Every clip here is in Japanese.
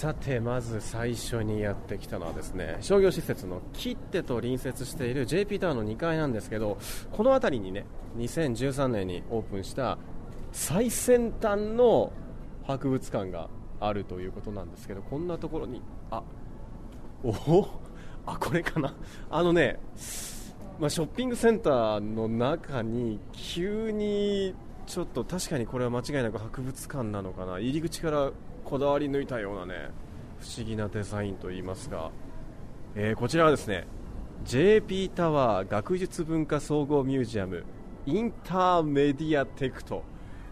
さてまず最初にやってきたのはですね商業施設の切手と隣接している JP タワーの2階なんですけどこの辺りにね2013年にオープンした最先端の博物館があるということなんですけどこんなところにあおおあこれかな。あのね、まあ、ショッピングセンターの中に急にちょっと確かにこれは間違いなく博物館なのかな。入り口からこだわり抜いたようなね不思議なデザインといいますか、えー、こちらはですね JP タワー学術文化総合ミュージアムインターメディアテクト。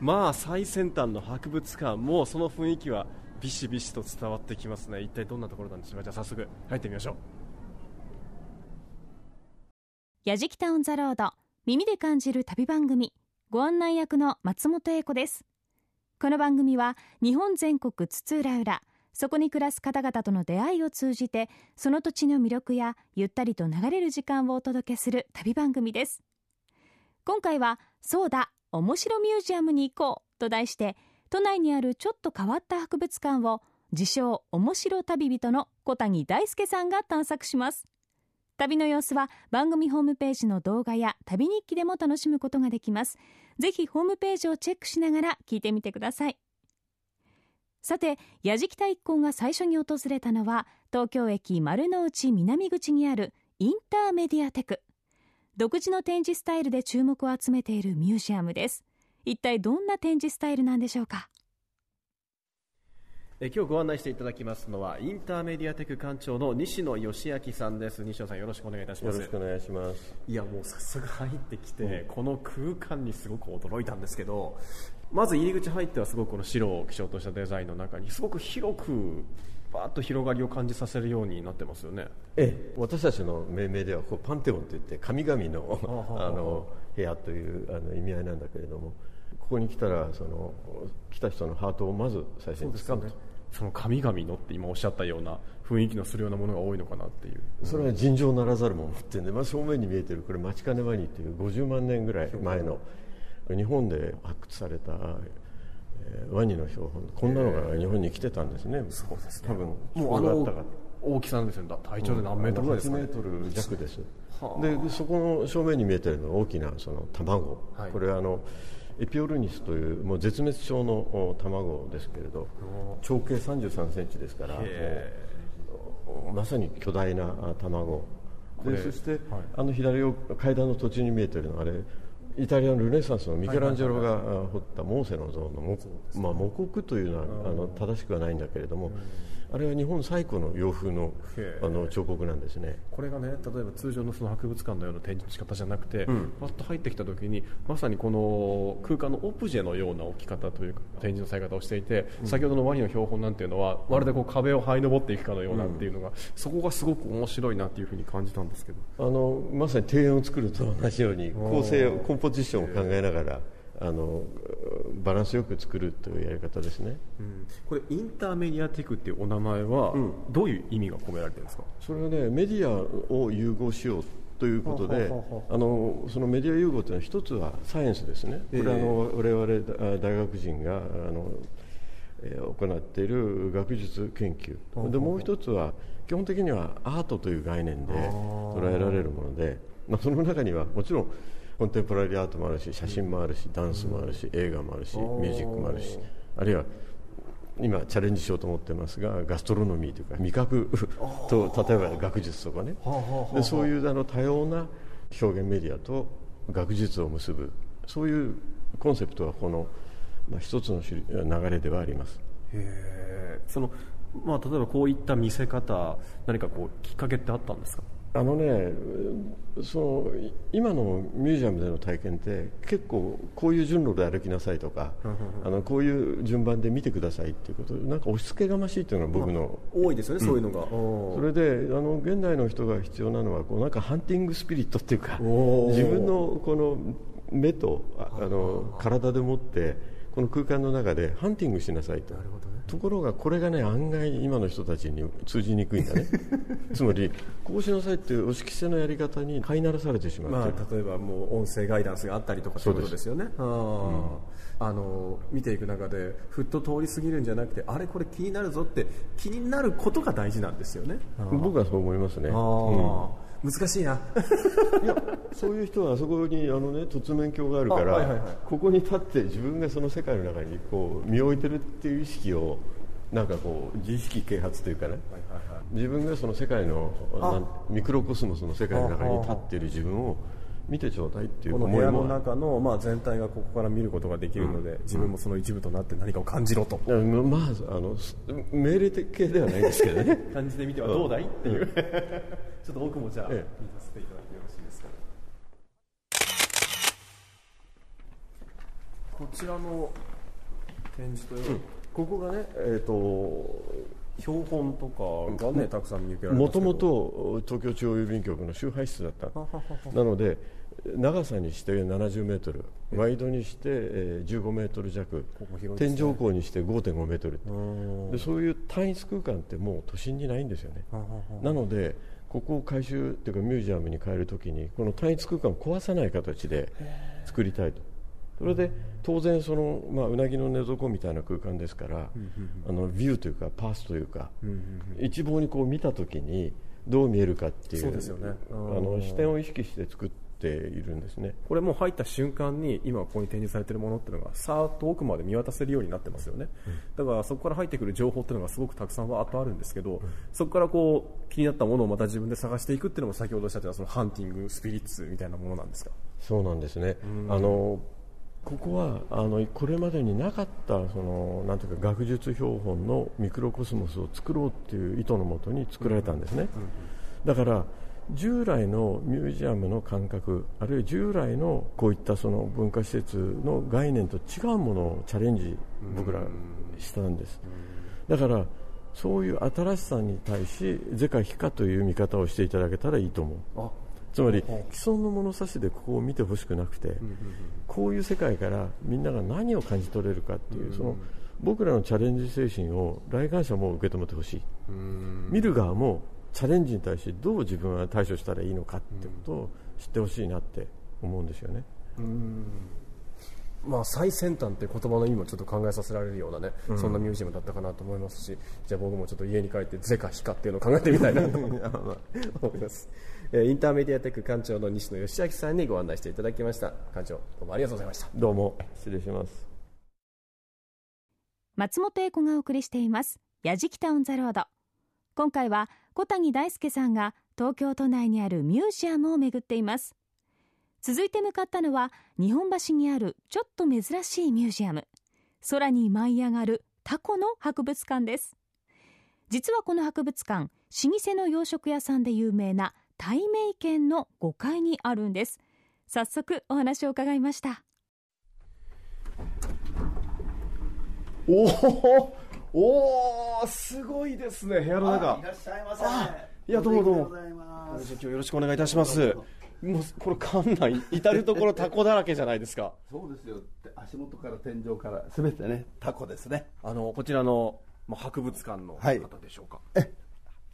まあ最先端の博物館。もその雰囲気はビシビシと伝わってきますね。一体どんなところなんでしょうか？じゃあ早速入ってみましょう。やじきたオンザロード。耳で感じる旅番組。ご案内役の松本英子です。この番組は日本全国津々浦々そこに暮らす方々との出会いを通じてその土地の魅力やゆったりと流れる時間をお届けする旅番組です。今回はそうだ面白ミュージアムに行こうと題して都内にあるちょっと変わった博物館を自称面白旅人の小谷大輔さんが探索します。旅の様子は番組ホームページの動画や旅日記でも楽しむことができます。ぜひホームページをチェックしながら聞いてみてください。さて矢敷太一行が最初に訪れたのは東京駅丸の内南口にあるインターメディアテク。独自の展示スタイルで注目を集めているミュージアムです。一体どんな展示スタイルなんでしょうか？え今日ご案内していただきますのはインターメディアテク館長の西野義明さんです。西野さんよろしくお願いいたします。よろしくお願いします。いやもう早速入ってきて、うん、この空間にすごく驚いたんですけどまず入り口入ってはすごくこの白を基調としたデザインの中にすごく広くバーッと広がりを感じさせるようになってますよね。ええ私たちの命名ではこうパンテオンといって神々のあの部屋というあの意味合いなんだけれどもここに来たらその来た人のハートをまず最初に掴むと。その神々のって今おっしゃったような雰囲気のするようなものが多いのかなっていう。それは尋常ならざるものってんで、まあ、正面に見えてる。これ待ちかねワニっていう50万年ぐらい前の日本で発掘された、えー、ワニの標本こんなのが日本に来てたんですね、そうですね。多分もうあの大きさなんですよ体長で何メートルですか、ね、8メートル弱です、でそこの正面に見えてるのは大きなその卵、はい、これはあのエピオルニスというもう絶滅症の卵ですけれど長径3 3センチですからまさに巨大な卵。でそして、はい、あの左を階段の途中に見えているのはあれイタリアのルネサンスのミケランジェロが彫ったモーセの像の、まあ、模刻というのはあの正しくはないんだけれども、あれは日本最古の洋風のあの彫刻なんですね。これがね例えば通常のその博物館のような展示の仕方じゃなくて、うん、パッと入ってきた時にまさにこの空間のオブジェのような置き方というか展示のされ方をしていて、うん、先ほどのワニの標本なんていうのはまるでこう壁を這い登っていくかのようなっていうのが、うん、そこがすごく面白いなっていうふうに感じたんですけど。あのまさに庭園を作ると同じように構成コンポジションを考えながら。あのバランスよく作るというやり方ですね、うん、これインターメディアテクっていうお名前は、うん、どういう意味が込められてるんですか？それはねメディアを融合しようということであのそのメディア融合というのは一つはサイエンスですね、これはあの我々大学人があの行っている学術研究。でもう一つは基本的にはアートという概念で捉えられるもので、まあ、その中にはもちろんコンテンポラリーアートもあるし写真もあるしダンスもあるし映画もあるしミュージックもあるしあるいは今チャレンジしようと思ってますがガストロノミーというか味覚 と例えば学術とかね。でそういうあの多様な表現メディアと学術を結ぶそういうコンセプトはこの、まあ、一つの流れではあります。へその、まあ、例えばこういった見せ方何かこうきっかけってあったんですか？あのねその今のミュージアムでの体験って結構こういう順路で歩きなさいとかあのこういう順番で見てくださいっていうことなんか押し付けがましいっていうのが僕の、まあ、多いですよね、うん、そういうのが。それであの現代の人が必要なのはこうなんかハンティングスピリットっていうか自分のこの目とあの体でもってこの空間の中でハンティングしなさいと。なるほどところがこれがね案外今の人たちに通じにくいんだね。つまりこうしなさいっていう押し着せのやり方に飼いならされてしまう、まあ、例えばもう音声ガイダンスがあったりとかそういうことですよね、うん、あの見ていく中でふっと通り過ぎるんじゃなくてあれこれ気になるぞって気になることが大事なんですよね。僕はそう思いますね、うん、難しいな。いやそういう人はあそこにあの、ね、凸面鏡があるから、はいはいはい、ここに立って自分がその世界の中にこう身を置いてるっていう意識をなんかこう自意識啓発というかね、はいはいはい、自分がその世界のミクロコスモスの世界の中に立っている自分を見てちょうだいっていうこの部屋の中の、まあ、全体がここから見ることができるので、うん、自分もその一部となって何かを感じろと、うん、まああの命令的系ではないんですけどね。感じてみてはどうだいっていう。ちょっと僕もじゃあ、ええ、見させていただいてよろしいですか。こちらの展示というん、ここがね、えーと標本とかがねたくさん見受けられもともと東京中央郵便局の集配室だった。なので長さにして70メートルワイドにして15メートル弱、ね、天井高にして5.5メートルでそういう単一空間ってもう都心にないんですよね。なのでここを改修というかミュージアムに変えるときにこの単一空間を壊さない形で作りたいとそれで当然その、まあ、うなぎの寝床みたいな空間ですから、あのビューというかパースというか、一望にこう見た時にどう見えるかっていうそうですよ、ね、あの視点を意識して作っているんですね。これも入った瞬間に今ここに展示されているものっていうのがさーっと奥まで見渡せるようになってますよね、うん、だからそこから入ってくる情報っていうのがすごくたくさんわーっとあるんですけど、うん、そこからこう気になったものをまた自分で探していくっていうのも先ほどおっしゃったそのハンティングスピリッツみたいなものなんですか？そうなんですね、あのここはあのこれまでになかったそのなんていうか学術標本のミクロコスモスを作ろうっていう意図のもとに作られたんですね、だから従来のミュージアムの感覚あるいは従来のこういったその文化施設の概念と違うものをチャレンジ僕らしたんです。だからそういう新しさに対し是か非かという見方をしていただけたらいいと思うつまり既存の物差しでここを見てほしくなくて、こういう世界からみんなが何を感じ取れるかっていう、その僕らのチャレンジ精神を来館者も受け止めてほしい、見る側もチャレンジに対してどう自分は対処したらいいのかってことを知ってほしいなって思うんですよね。まあ、最先端って言葉の意味もちょっと考えさせられるようなね、うん、そんなミュージアムだったかなと思いますしじゃあ僕もちょっと家に帰って是か非かっていうのを考えてみたいなと思います インターメディアテック館長の西野義明さんにご案内していただきました。館長どうもありがとうございました。どうも失礼します。松本英子がお送りしています。やじきたオンザロード。今回は小谷大輔さんが東京都内にあるミュージアムを巡っています。続いて向かったのは日本橋にあるちょっと珍しいミュージアム。空に舞い上がるタコの博物館です。実はこの博物館老舗の洋食屋さんで有名な対名県の5階にあるんです。早速お話を伺いました。おおすごいですね部屋の中。いらっしゃいませ。いやどうもどうも。今日よろしくお願いいたします。もうこれ館内至る所タコだらけじゃないですか。そうですよ。足元から天井からすべてねタコですね。あのこちらの、まあ、博物館の方でしょうか、はい、え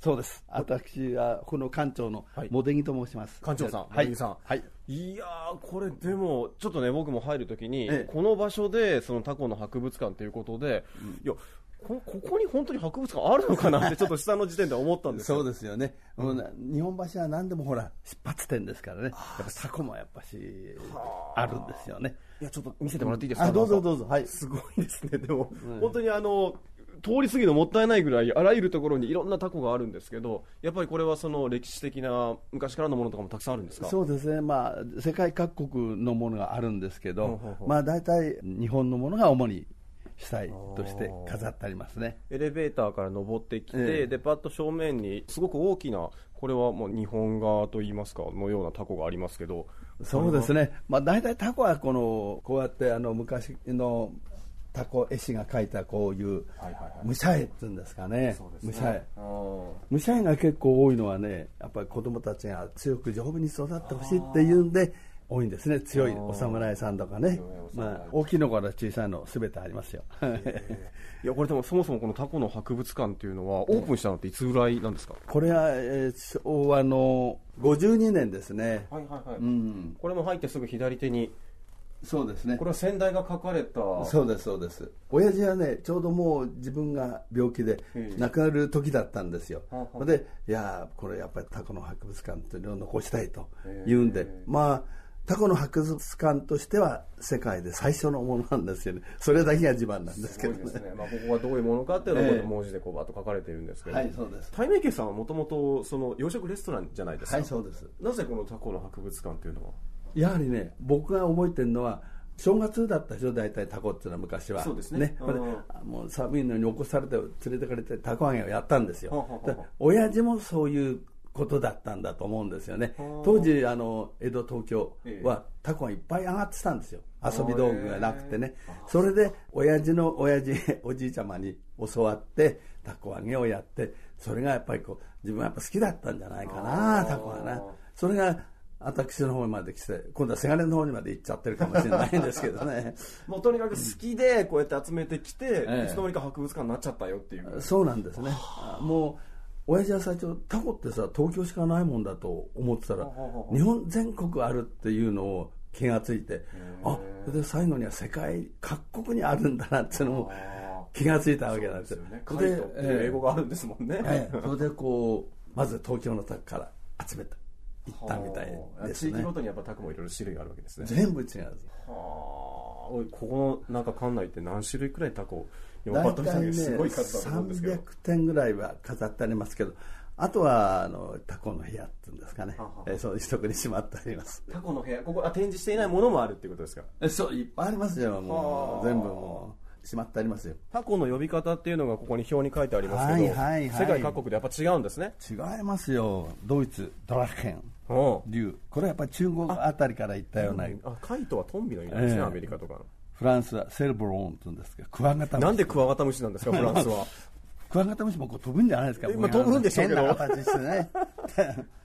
そうです。私はこの館長の茂木と申します。館長さん、茂木さん。はい。い。やこれでも、ちょっとね、僕も入るときに、この場所で、そのタコの博物館ということで、いや、こここに本当に博物館あるのかなって、ちょっと下の時点で思ったんですそうですよね、うん、日本橋は何でもほら、出発点ですからね、やっぱタコもやっぱし、あるんですよね。いや、ちょっと見せてもらっていいですか、どうぞどうぞ、はい、すごいですね、でも、うん、本当にあの、通り過ぎるのもったいないぐらいあらゆるところにいろんなタコがあるんですけどやっぱりこれはその歴史的な昔からのものとかもたくさんあるんですか？そうですね、まあ、世界各国のものがあるんですけど、まあ、大体日本のものが主に主体として飾ってありますね。エレベーターから登ってきて、えー、でパッと正面にすごく大きなこれはもう日本画といいますかのようなタコがありますけど。そうですね、まあ、大体タコはこのこうやってあの昔のタコ絵師が描いたこういう武者絵っていうんですかね。武者絵武者絵が結構多いのはねやっぱり子供たちが強く丈夫に育ってほしいっていうんで多いんですね。強いお侍さんとかね、まあ、大きいのから小さいのすべてありますよ。いやこれでもそもそもこのタコの博物館っていうのはオープンしたのっていつぐらいなんですか？これは、えー、昭和の52年ですね。はいはいはい、うん、これも入ってすぐ左手にそうですね。これは先代が書かれた。そうですそうです。親父はねちょうどもう自分が病気で亡くなる時だったんですよ、でいやこれやっぱりタコの博物館っていうのを残したいと言うんで。まあタコの博物館としては世界で最初のものなんですよね。それだけが自慢なんですけどね、ね、まあ、ここがどういうものかっていうのを、えー、文字でこうバッと書かれているんですけど、はいそうです。大名家さんはもともとその洋食レストランじゃないですか。はいそうです。なぜこのタコの博物館っていうのは？やはりね僕が覚えてるのは正月だったでしょ大体タコっていうのは昔は。そうですね。ね。もう寒いのに起こされて連れてかれてタコ揚げをやったんですよ。親父もそういうことだったんだと思うんですよね。当時あの江戸東京はタコがいっぱい上がってたんですよ。遊び道具がなくてね。それで親父の親父おじいちゃまに教わってタコ揚げをやってそれがやっぱりこう自分はやっぱ好きだったんじゃないかなタコはな。それが私の方まで来て今度はせがれの方にまで行っちゃってるかもしれないんですけどね。もうとにかく好きでこうやって集めてきて、いつの間にか博物館になっちゃったよっていう。そうなんですね。もう親父は最初タコってさ東京しかないもんだと思ってたら日本全国あるっていうのを気がついてあそれで最後には世界各国にあるんだなっていうのも気がついたわけなんですよ。ね。それで英語があるんですもんね、えー、それでこうまず東京の宅から集めた。行ったみたいですね。地域ごとにやっぱタコもいろいろ種類があるわけですね。全部違うはあ。ここのなんか館内って何種類くらいタコ大体ね300点ぐらいは飾ってありますけどあとはあのタコの部屋っていうんですかね、えー、そういうとこにしまってあります。タコの部屋。ここあ展示していないものもあるっていうことですか？えそういっぱいありますよ。もう全部もうしまってありますよ。タコの呼び方っていうのがここに表に書いてありますけど、はいはいはい、世界各国でやっぱ違うんですね違いますよドイツドラケン竜。これはやっぱり中国あたりから行ったような。あカイトはトンビの意味ですね、えー、アメリカとかの。フランスはセルブローンって言うんですけどクワガタムシ。なんでクワガタムシなんですかフランスは。クワガタムシもこう飛ぶんじゃないですか今飛ぶんでしょうけど。形してね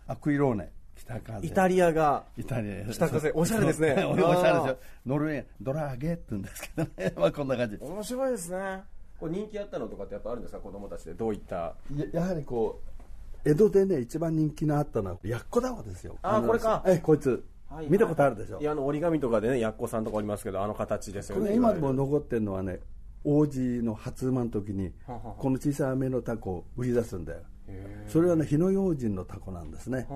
アクイローネ。北風。イタリアがイタリア。北風。おしゃれですね。おしゃれですよ。ノルウェードラーゲって言うんですけどね。まあこんな感じ。面白いですね。これ人気あったのとかってやっぱあるんですか子供たちで。どういった。ややはりこう江戸でね一番人気のあったのはやっこ玉ですよ。あこれか。えこいつ。はい、見たことあるでしょ？いやあの折り紙とかでねやっこさんとかありますけどあの形ですよね。今でも残ってるのはね王子の初馬の時にこの小さい目のタコを売り出すんだよ。それはね火の用心のタコなんですね。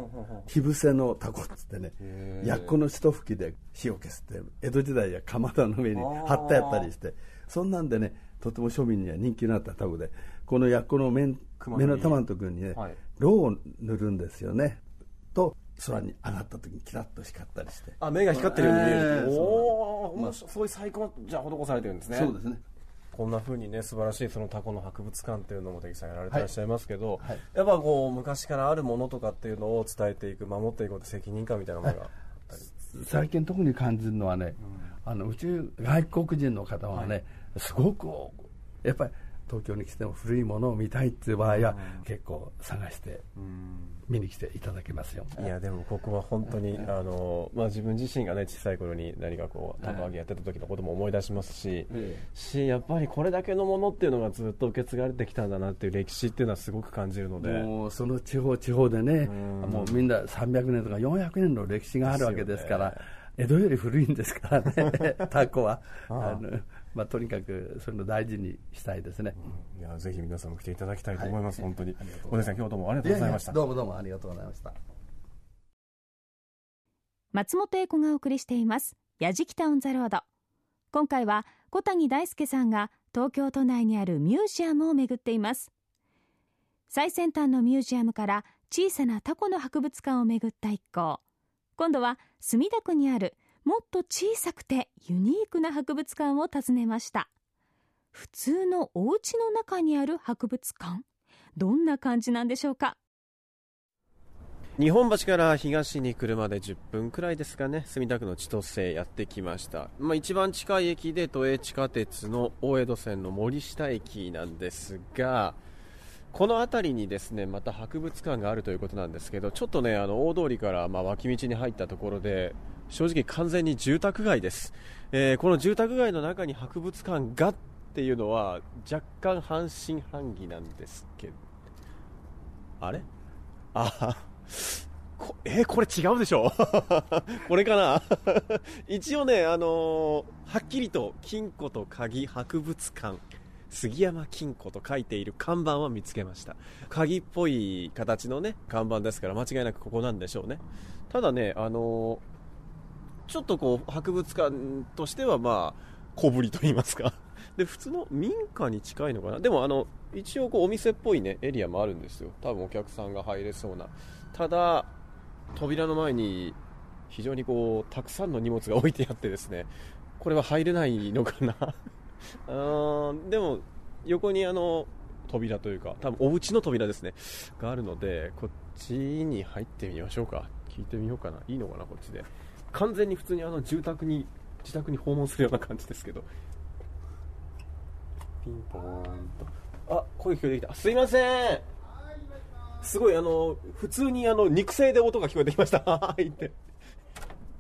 火伏せのタコっつってねやっこの一吹きで火を消すって江戸時代やかまどの上に貼ってあったりして。そんなんでねとても庶民には人気のあったタコでこのやっこの目目の玉のところにね、はい、ろうを塗るんですよね。と空に上がった時にキラッと光ったりして。あ目が光ってるように見える、えー、おお、まあ、そういう最高じゃあ施されてるんですね。そうですね。こんなふうにね素晴らしいそのタコの博物館っていうのも出木さんやられてらっしゃいますけど、はいはい、やっぱこう昔からあるものとかっていうのを伝えていく守っていこうって責任感みたいなものが最近特に感じるのはね、うん、あの宇宙外国人の方はね、はい、すごくやっぱり東京に来ても古いものを見たいっていう場合は、結構探して見に来ていただけますよ。いやでもここは本当に、あのまあ、自分自身がね小さい頃に何かこう玉揚げやってた時のことも思い出しますし,、しやっぱりこれだけのものっていうのがずっと受け継がれてきたんだなっていう歴史っていうのはすごく感じるので。もうその地方地方でね、もうみんな300年とか400年の歴史があるわけですから。江戸より古いんですからね、タコは。あのまあ、とにかくそういうの大事にしたいですね、うん、いやぜひ皆さんも来ていただきたいと思います、はい、本当に。小出さん今日どうもありがとうございました。どうもどうもありがとうございました。松本英子がお送りしています「やじきたオン・ザ・ロード」今回は小谷大輔さんが東京都内にあるミュージアムを巡っています。最先端のミュージアムから小さなタコの博物館を巡った一行。今度は墨田区にあるもっと小さくてユニークな博物館を訪ねました。普通のお家の中にある博物館？どんな感じなんでしょうか？日本橋から東に車で10分くらいですかね。墨田区の千歳やってきました、まあ、一番近い駅で都営地下鉄の大江戸線の森下駅なんですがこの辺りにですねまた博物館があるということなんですけどちょっとねあの大通りからま脇道に入ったところで正直完全に住宅街です、えー、この住宅街の中に博物館がっていうのは若干半信半疑なんですけど。あれ？あこえーこれ違うでしょ？これかな？一応ね、あのーはっきりと金庫と鍵博物館杉山金庫と書いている看板は見つけました。鍵っぽい形のね看板ですから間違いなくここなんでしょうね。ただねあのーちょっとこう博物館としてはまあ小ぶりと言いますか。で普通の民家に近いのかな。でもあの一応こうお店っぽいねエリアもあるんですよ。多分お客さんが入れそうな。ただ扉の前に非常にこうたくさんの荷物が置いてあってですね。これは入れないのかな。あでも横にあの扉というか多分お家の扉ですね。があるのでこっちに入ってみましょうか。聞いてみようかな。いいのかなこっちで。完全に普通にあの住宅に自宅に訪問するような感じですけど。ピンポーンと。あ声聞こえてきた。すいません。すごいあの普通にあの肉声で音が聞こえてきました。はいって。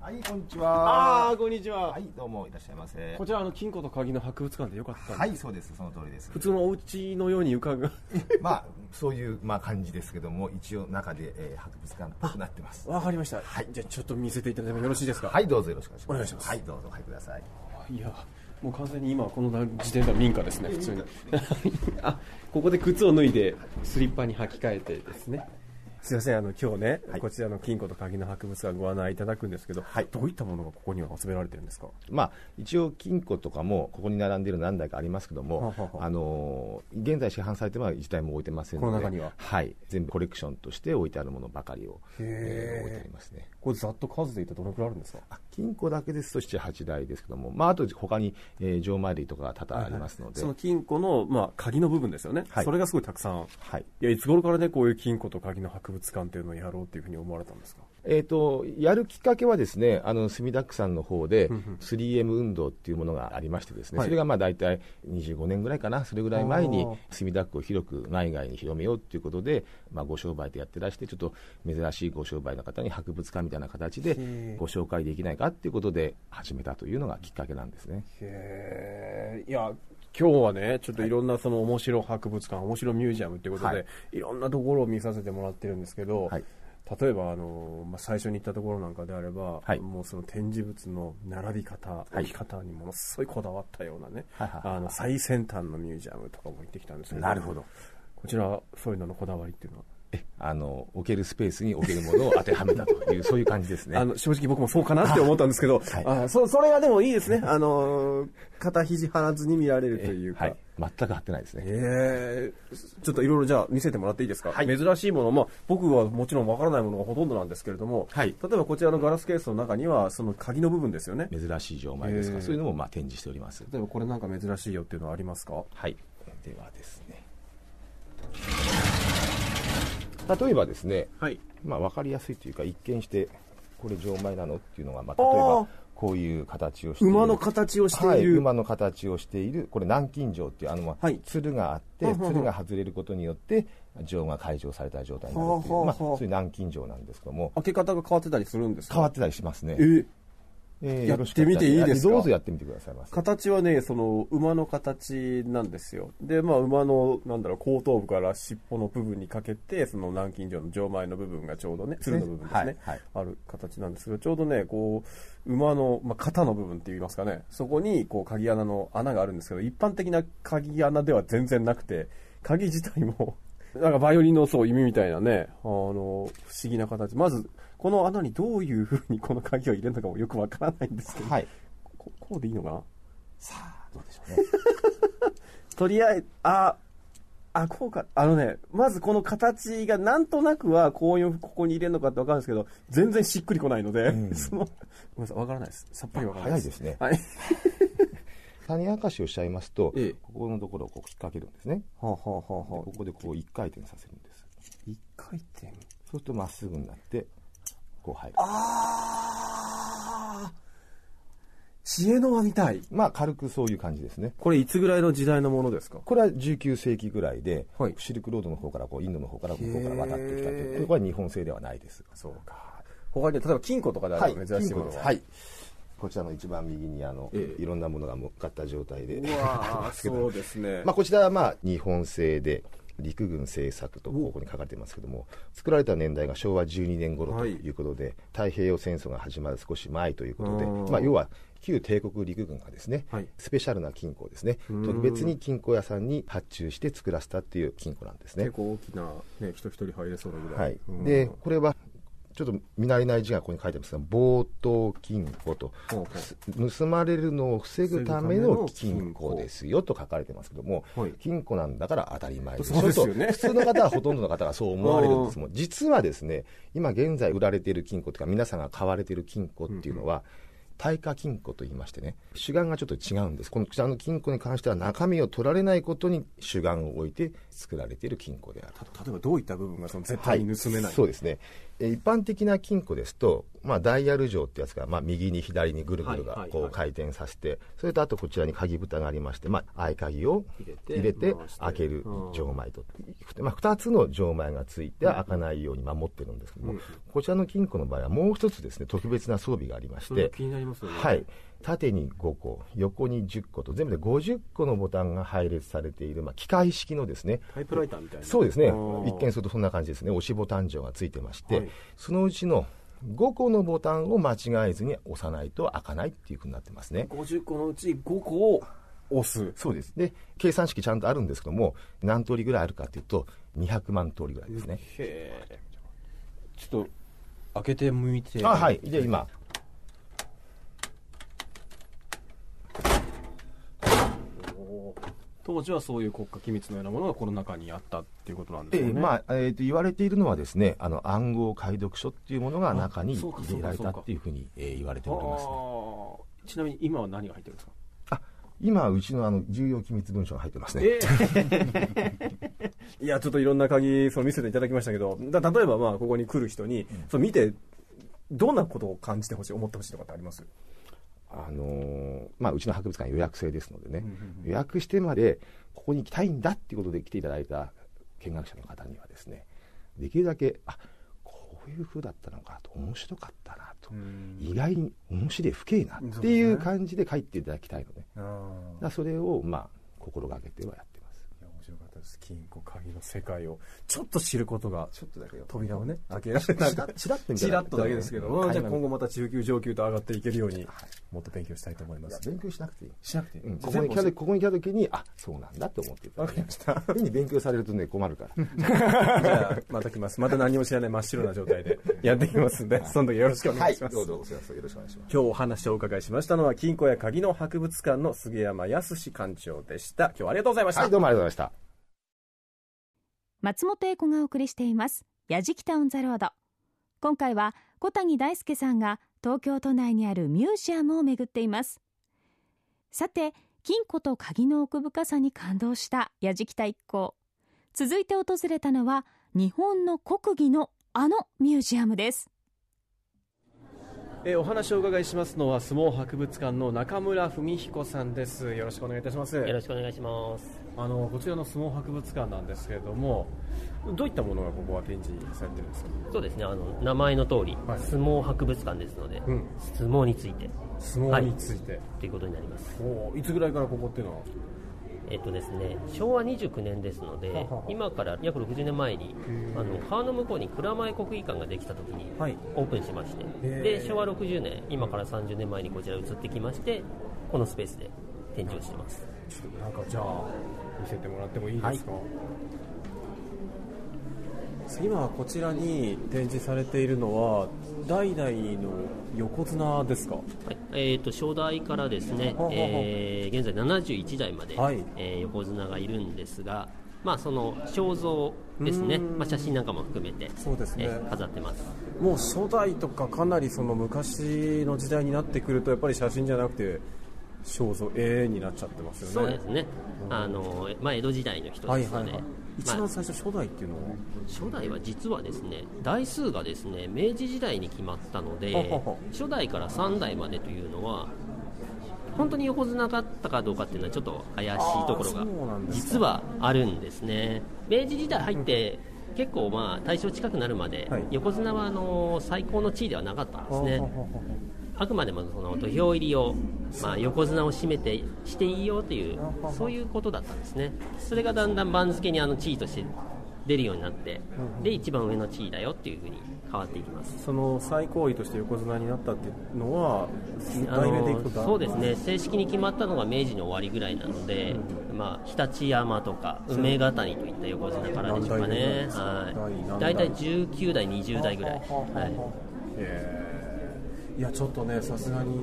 はい、こんにちあは。あこんにちは、はい、どうもいらっしゃいませこ。ちらあの金庫と鍵の博物館でよかったはい、そうです。その通りです。普通のお家のように床が まあ、そういう、まあ、感じですけども、一応中で、えー博物館っぽくなってます。わかりました、はい、じゃあちょっと見せていただいてもよろしいですか？はい、どうぞよろしくお願いします。お願いしますはい、どうぞお入りください。いやもう完全に今この時点では民家ですね普通に あここで靴を脱いでスリッパに履き替えてですねすいませんあの今日ね、こちらの金庫と鍵の博物館ご案内いただくんですけど、どういったものがここには集められてるんですか？まあ、一応金庫とかもここに並んでいるの何台かありますけども、はははあ。のー現在市販されてるものは一台も置いてませんのでこの中には？はい。全部コレクションとして置いてあるものばかりを、えー置いてありますね。これざっと数で言ってどのくらいあるんですか？あ金庫だけですと78台ですけども、まあ、あと他に、えー、錠前類とかが多々ありますので、その金庫の、まあ、鍵の部分ですよね、はい。それがすごいたくさん。はい。いやいつ頃からねこういう金庫と鍵の博物館っていうのをやろうっていうふうに思われたんですか？えー、とやるきっかけはですねあの墨田区さんの方で 3M 運動っていうものがありましてですね、はい。それがまあ大体25年ぐらいかなそれぐらい前に墨田区を広く内外に広めようっていうことで、まあ、ご商売でやってらしてちょっと珍しいご商売の方に博物館みたいな形でー。ご紹介できないかっていうことで始めたというのがきっかけなんですね。へえいや今日はねちょっとい。ろんなその面白博物館、面白ミュージアムっていうことで、はい。い、ろんなところを見させてもらってるんですけど、はい例えばあの、まあ、最初に行ったところなんかであれば、はい。もうその展示物の並び方、い置き方にものすごいこだわったようなね、はいはい。はいあの最先端のミュージアムとかも行ってきたんですけどなるほど。こちらそういうののこだわりっていうのは？えあの置けるスペースに置けるものを当てはめたというそういう感じですね。あの正直僕もそうかなって思ったんですけど、はいあそそれはでもいいですね、あの肩肘張らずに見られるというか。はい、全く張ってないですね。えー、ちょっといろいろじゃあ見せてもらっていいですか、はい珍しいもの、まあ、僕はもちろんわからないものがほとんどなんですけれども、はい例えばこちらのガラスケースの中にはその鍵の部分ですよね珍しい錠前ですか？へーそういうのもまあ展示しております。例えばこれなんか珍しいよっていうのはありますか？はい。ではですね。例えばですね、はい。まあ分かりやすいというか一見してこれ錠前なのっていうのが、まあ、例えばこういう形をしている。馬の形をしている、はい、馬の形をしているこれ南京錠っていうあの、まあはい。つるがあってはははつるが外れることによって錠が解錠された状態になるっていう、まあ、そういう南京錠なんですけども。開け方が変わってたりするんですか？変わってたりしますね。え。ーえーやってみていいですか？どうぞやってみてください。形はねその馬の形なんですよ。でまあ馬のなんだろう後頭部から尻尾の部分にかけてその南京錠の錠前の部分がちょうどね鶴の部分ですね、はいはい。ある形なんですけどちょうどねこう馬の、まあ、肩の部分って言いますかね。そこにこう鍵穴の穴があるんですけど一般的な鍵穴では全然なくて鍵自体もなんかバイオリンのそう弓みたいなねあの不思議な形。まずこの穴にどういうふうにこの鍵を入れるのかもよくわからないんですけど、はい。ここうでいいのかな？さあ、どうでしょうね。とりあえず、あ、あ、こうか、あのね、まずこの形がなんとなくはこういう、ここに入れるのかってわかるんですけど、全然しっくりこないので、ん その、ごめんなさい、わからないです。さっぱりわからないです。早いですねはい。谷明かしをしちゃいますと、ええここのところをこう引っ掛けるんですね。はあ、はあはあはあこ、こでこう一回転させるんです。一回転？そうするとまっすぐになって、こう入る。あー知恵の輪みたい。まあ軽くそういう感じですね。これいつぐらいの時代のものですか？これは19世紀ぐらいで、はいシルクロードの方からこうインドの方から向こうから渡ってきたというこれは日本製ではないです。そうか。他に、例えば金庫とかであれば珍しいものは。はい。こちらの一番右にあの、ええいろんなものが乗っかった状態で。うわー そうですね。まあこちらはまあ日本製で、陸軍政策とここに書かれてますけども作られた年代が昭和12年頃とい。うことで、はい、太平洋戦争が始まる少し前ということで、まあ、要は旧帝国陸軍がですね、はい、スペシャルな金庫をですね特別に金庫屋さんに発注して作らせたっていう金庫なん。ですね結構大きな、ね、人一人入れそうなぐらい、はい、でこれはちょっと見慣れない字がここに書いてますが、冒頭金庫と、盗まれるのを防ぐための金庫ですよと書かれてますけども、金庫なんだから当たり前ですですよね。普通の方はほとんどの方がそう思われるんです。も実はですね、今現在売られている金庫というか、皆さんが買われている金庫っていうのは、耐火金庫といいましてね、主眼がちょっと違うんです。このらの金庫に関しては中身を取られないことに主眼を置いて作られている金庫である。例えばどういった部分がその絶対に盗めない、はい、そうですね。一般的な金庫ですと、まあ、ダイヤル錠ってやつが、まあ、右に左にぐるぐるがこう回転させて、それとあとこちらに鍵蓋がありまして、まあ、合鍵を入れて開ける錠前と、まあ、2つの錠前がついて開かないように守ってるんですけども、こちらの金庫の場合はもう一つですね特別な装備がありまして、気になりますよね、はい。縦に5個、横に10個と、全部で50個のボタンが配列されている、まあ、機械式のですね、タイプライターみたいな。そうですね。一見するとそんな感じですね。押しボタン錠がついてまして、はい、そのうちの5個のボタンを間違えずに押さないと開かないっていうふうになってますね。50個のうち5個を押す。そうです。で、計算式ちゃんとあるんですけども、何通りぐらいあるかというと、200万通りぐらいですね。へえ。ちょっと、開けてみて。あ、はい。で、今、当時はそういう国家機密のようなものがこの中にあったっていうことなんですね。えー、まあ、えー、と言われているのはですね、あの暗号解読書っていうものが中に入れられたっていうふうに、えー、言われておりますね。ちなみに今は何が入ってるんですか？あ、今うちのあの重要機密文書が入ってますね。えー、いやちょっといろんな鍵その見せていただきましたけど、だ例えばまあここに来る人に、うん、その見てどんなことを感じてほしい、思ってほしいとかってあります？あのー、まあ、うちの博物館予約制ですのでね、予約してまでここに行きたいんだっていうことで来ていただいた見学者の方にはですねできるだけあこういうふうだったのかと面白かったなと。意外に面白い不敬なっていう感じで帰っていただきたいのね、ね、それをまあ心がけてはやってです金庫鍵の世界をちょっと知ることがちょっとだけ扉をね開けられたちらっとちらっとだけですけど、じゃあ今後また中級上級と上がっていけるようにもっと勉強したいと思います。勉強しなくていい。しなくていい、ここに来たここに来た時にあそうなんだって思ってわかりました。変に勉強されるとね困るから。じゃあまた来ます。また何も知らない真っ白な状態で やっていきますんで、その時よろしくお願いします、どうぞよろしくお願いします。今日お話をお伺いしましたのは金庫や鍵の博物館の杉山康館長でした。今日はありがとうございました、どうもありがとうございました松本英子がお送りしています「やじきたオン・ザ・ロード」今回は小谷大輔さんが東京都内にあるミュージアムを巡っています。さて金庫と鍵の奥深さに感動したやじきた一行。続いて訪れたのは日本の国技のあのミュージアムです。えお話をお伺いしますのは相撲博物館の中村文彦さんです。よろしくお願いいたします。よろしくお願いします。あのこちらの相撲博物館なんですけれどもどういったものがここは展示されてるんですか？そうですね。あの名前の通り、はい、相撲博物館ですので、うん、相撲について。相撲について、はい、ということになります。おいつぐらいからここっていうのは？えっとですね、昭和29年ですので、今から約60年前にあの川の向こうに蔵前国技館ができた時にオープンしまして、で昭和60年、今から30年前にこちら移ってきまして、このスペースで展示をしてます。なんかじゃあ見せてもらってもいいですか、はい、今こちらに展示されているのは代々の横綱ですか、はい。えーと、初代からですね、えー、現在71代まで、はい、えー、横綱がいるんですが、まあ、その肖像ですね、まあ、写真なんかも含めてそうですね、えー、飾ってます。もう初代とかかなりその昔の時代になってくるとやっぱり写真じゃなくて肖像永遠になっちゃってますよね。そうですね、あのまあ、江戸時代の人ですので、はいはいはい、一番最初、初代っていうのは、初代は実はですね台数がですね明治時代に決まったので初代から3代までというのは本当に横綱があったかどうかっていうのはちょっと怪しいところが実はあるんですね。明治時代入って、結構まあ大正近くなるまで横綱はあの最高の地位ではなかったんですねあくまでもその土俵入りを、まあ、横綱を締めてしていいよというそういうことだったんですね。それがだんだん番付にあの地位として出るようになってで一番上の地位だよっていうふうに変わっていきます。その最高位として横綱になったっていうのは2回目でいくとそうですね。正式に決まったのが明治の終わりぐらいなので、うん、まあ、日立山とか梅ヶ谷といった横綱からでしょうかね、はい、大体19代、20代ぐらい。はいいやちょっとねさすがに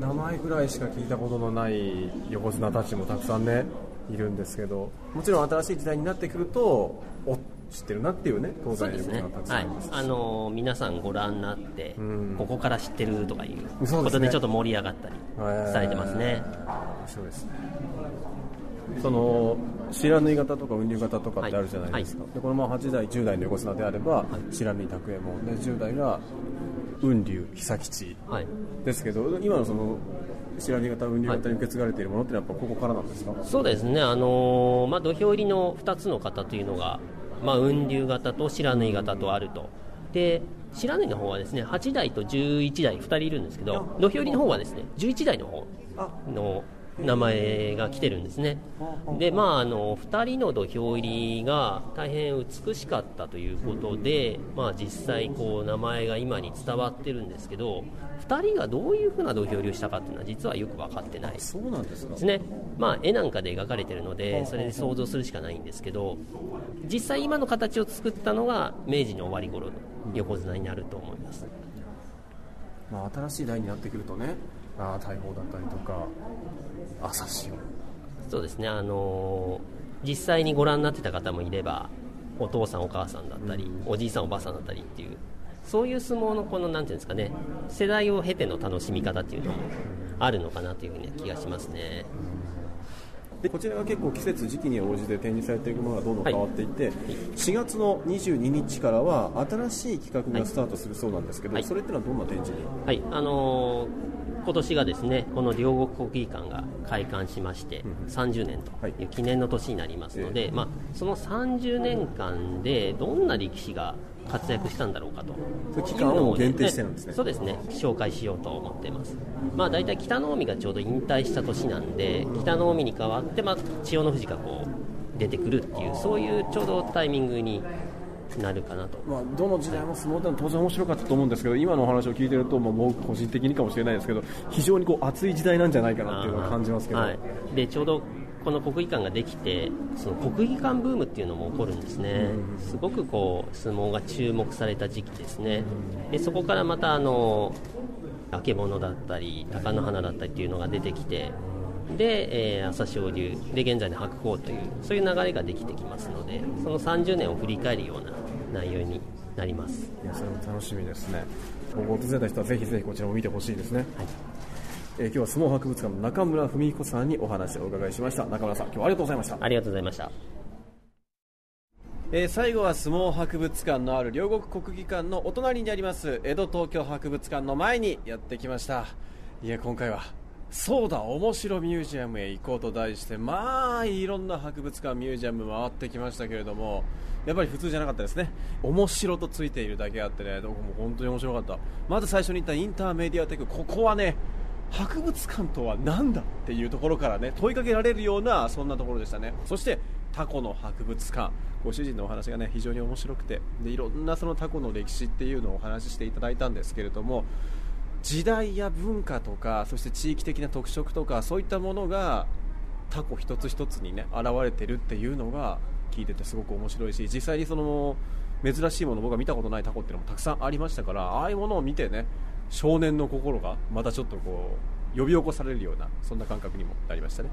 名前ぐらいしか聞いたことのない横綱たちもたくさんねいるんですけどもちろん新しい時代になってくるとお知ってるなっていうね東西の横綱がたくさんいます、ね。はい、あのー、皆さんご覧になって、うん、ここから知ってるとかいうことでちょっと盛り上がったりされてますね。そうですね。その知らぬい方とか雲流型とかってあるじゃないですか、はい。はい、でこのまま8代、10代の横綱であれば、知らぬい拓右衛門で10代が雲龍久吉ですけど、はい、今のその白木型雲龍型に受け継がれているものってやっぱここからなんですか、そうですね、あのー、まあ、土俵入りの2つの型というのが、まあ、雲龍型と白縫型とあると。で白縫の方はですね8代と11代2人いるんですけど土俵入りの方はですね11代の方の名前が来てるんですね、でまあ、あの2人の土俵入りが大変美しかったということで、まあ、実際こう、名前が今に伝わってるんですけど、2人がどういうふうな土俵入りをしたかっていうのは、実はよく分かってない。そうなんですね、まあ、絵なんかで描かれてるので、それで想像するしかないんですけど、実際、今の形を作ったのが明治の終わり頃の横綱になると思います。まあ、新しい代になってくるとねあ大砲だったりとか朝潮そうですね。あのー、実際にご覧になってた方もいればお父さんお母さんだったり、うん、おじいさんおばあさんだったりっていうそういう相撲のこのなんていうんですかね世代を経ての楽しみ方っていうのもあるのかなというふうに気がしますね。でこちらが結構季節時期に応じて展示されていくものがどんどん変わっていって、はい、4月の22日からは新しい企画がスタートするそうなんですけど、はい、それってのはどんな展示に、はい。あのー今年がですねこの両国国技館が開館しまして30年という記念の年になりますので、まあ、その30年間でどんな力士が活躍したんだろうかと。期間を限定してるんですね。そうですね。紹介しようと思っています、まあ、大体北の湖がちょうど引退した年なんで北の湖に代わって、まあ、千代の富士がこう出てくるっていうそういうちょうどタイミングになるかなと、まあ、どの時代も相撲ってのは当然面白かったと思うんですけど今のお話を聞いていると、まあ、僕個人的にかもしれないですけど非常にこう熱い時代なんじゃないかなっていうのを感じますけど、はい、でちょうどこの国技館ができてその国技館ブームっていうのも起こるんですね、すごくこう相撲が注目された時期ですね、でそこからまたあのあけぼのだったり貴乃花だったりっていうのが出てきてで、えー、朝青龍で現在の白鵬というそういう流れができてきますのでその30年を振り返るような内容になります。いやそれも楽しみですね。ここ訪れた人はぜひぜひこちらも見てほしいですね、はい。えー、今日は相撲博物館の中村文彦さんにお話をお伺いしました。中村さん今日はありがとうございました。ありがとうございました。えー、最後は相撲博物館のある両国国技館のお隣にあります江戸東京博物館の前にやってきました。いや今回はそうだ面白ミュージアムへ行こうと題してまあいろんな博物館ミュージアム回ってきましたけれどもやっぱり普通じゃなかったですね。面白とついているだけあってねどこも本当に面白かった。まず最初に言ったインターメディアテックここはね博物館とは何だっていうところからね問いかけられるようなそんなところでしたね。そしてタコの博物館。ご主人のお話がね非常に面白くて。でいろんなそのタコの歴史っていうのをお話ししていただいたんですけれども時代や文化とかそして地域的な特色とかそういったものがタコ一つ一つにね現れてるっていうのが聞いててすごく面白いし実際にその珍しいもの僕が見たことないタコっていうのもたくさんありましたからああいうものを見てね少年の心がまたちょっとこう呼び起こされるようなそんな感覚にもなりましたね。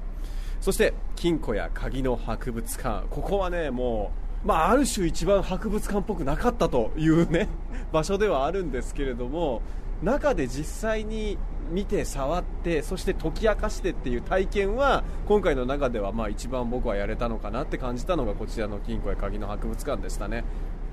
そして金庫や鍵の博物館。ここはねもうまあ、ある種一番博物館っぽくなかったというね 場所ではあるんですけれども中で実際に見て触ってそして解き明かしてっていう体験は今回の中ではまあ一番僕はやれたのかなって感じたのがこちらの金庫や鍵の博物館でしたね。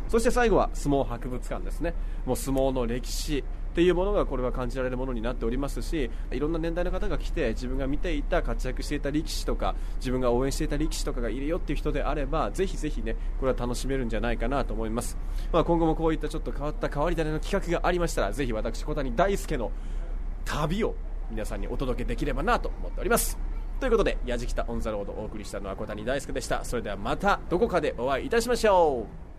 そして最後は相撲博物館ですね。もう相撲の歴史。っていうものがこれは感じられるものになっておりますしいろんな年代の方が来て自分が見ていた活躍していた力士とか自分が応援していた力士とかがいるよっていう人であればぜひぜひねこれは楽しめるんじゃないかなと思います、まあ、今後もこういったちょっと変わった変わり種の企画がありましたらぜひ私小谷大輔の旅を皆さんにお届けできればなと思っております。ということで「やじきたオン・ザ・ロード」お送りしたのは小谷大輔でした。それではまたどこかでお会いいたしましょう。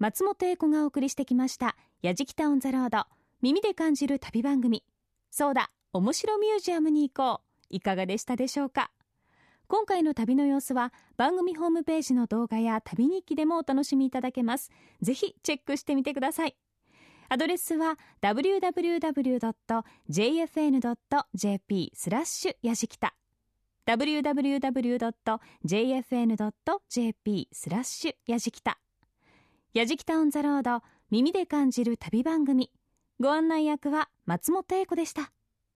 松本英子がお送りしてきました「やじきたオン・ザ・ロード」耳で感じる旅番組。そうだ面白ミュージアムに行こう。いかがでしたでしょうか？今回の旅の様子は番組ホームページの動画や旅日記でもお楽しみいただけます。ぜひチェックしてみてください。アドレスは www.jfn.jp スラッシュやじきた。www.jfn.jp スラッシュやじきた。やじきたオンザロード耳で感じる旅番組。ご案内役は松本英子でした。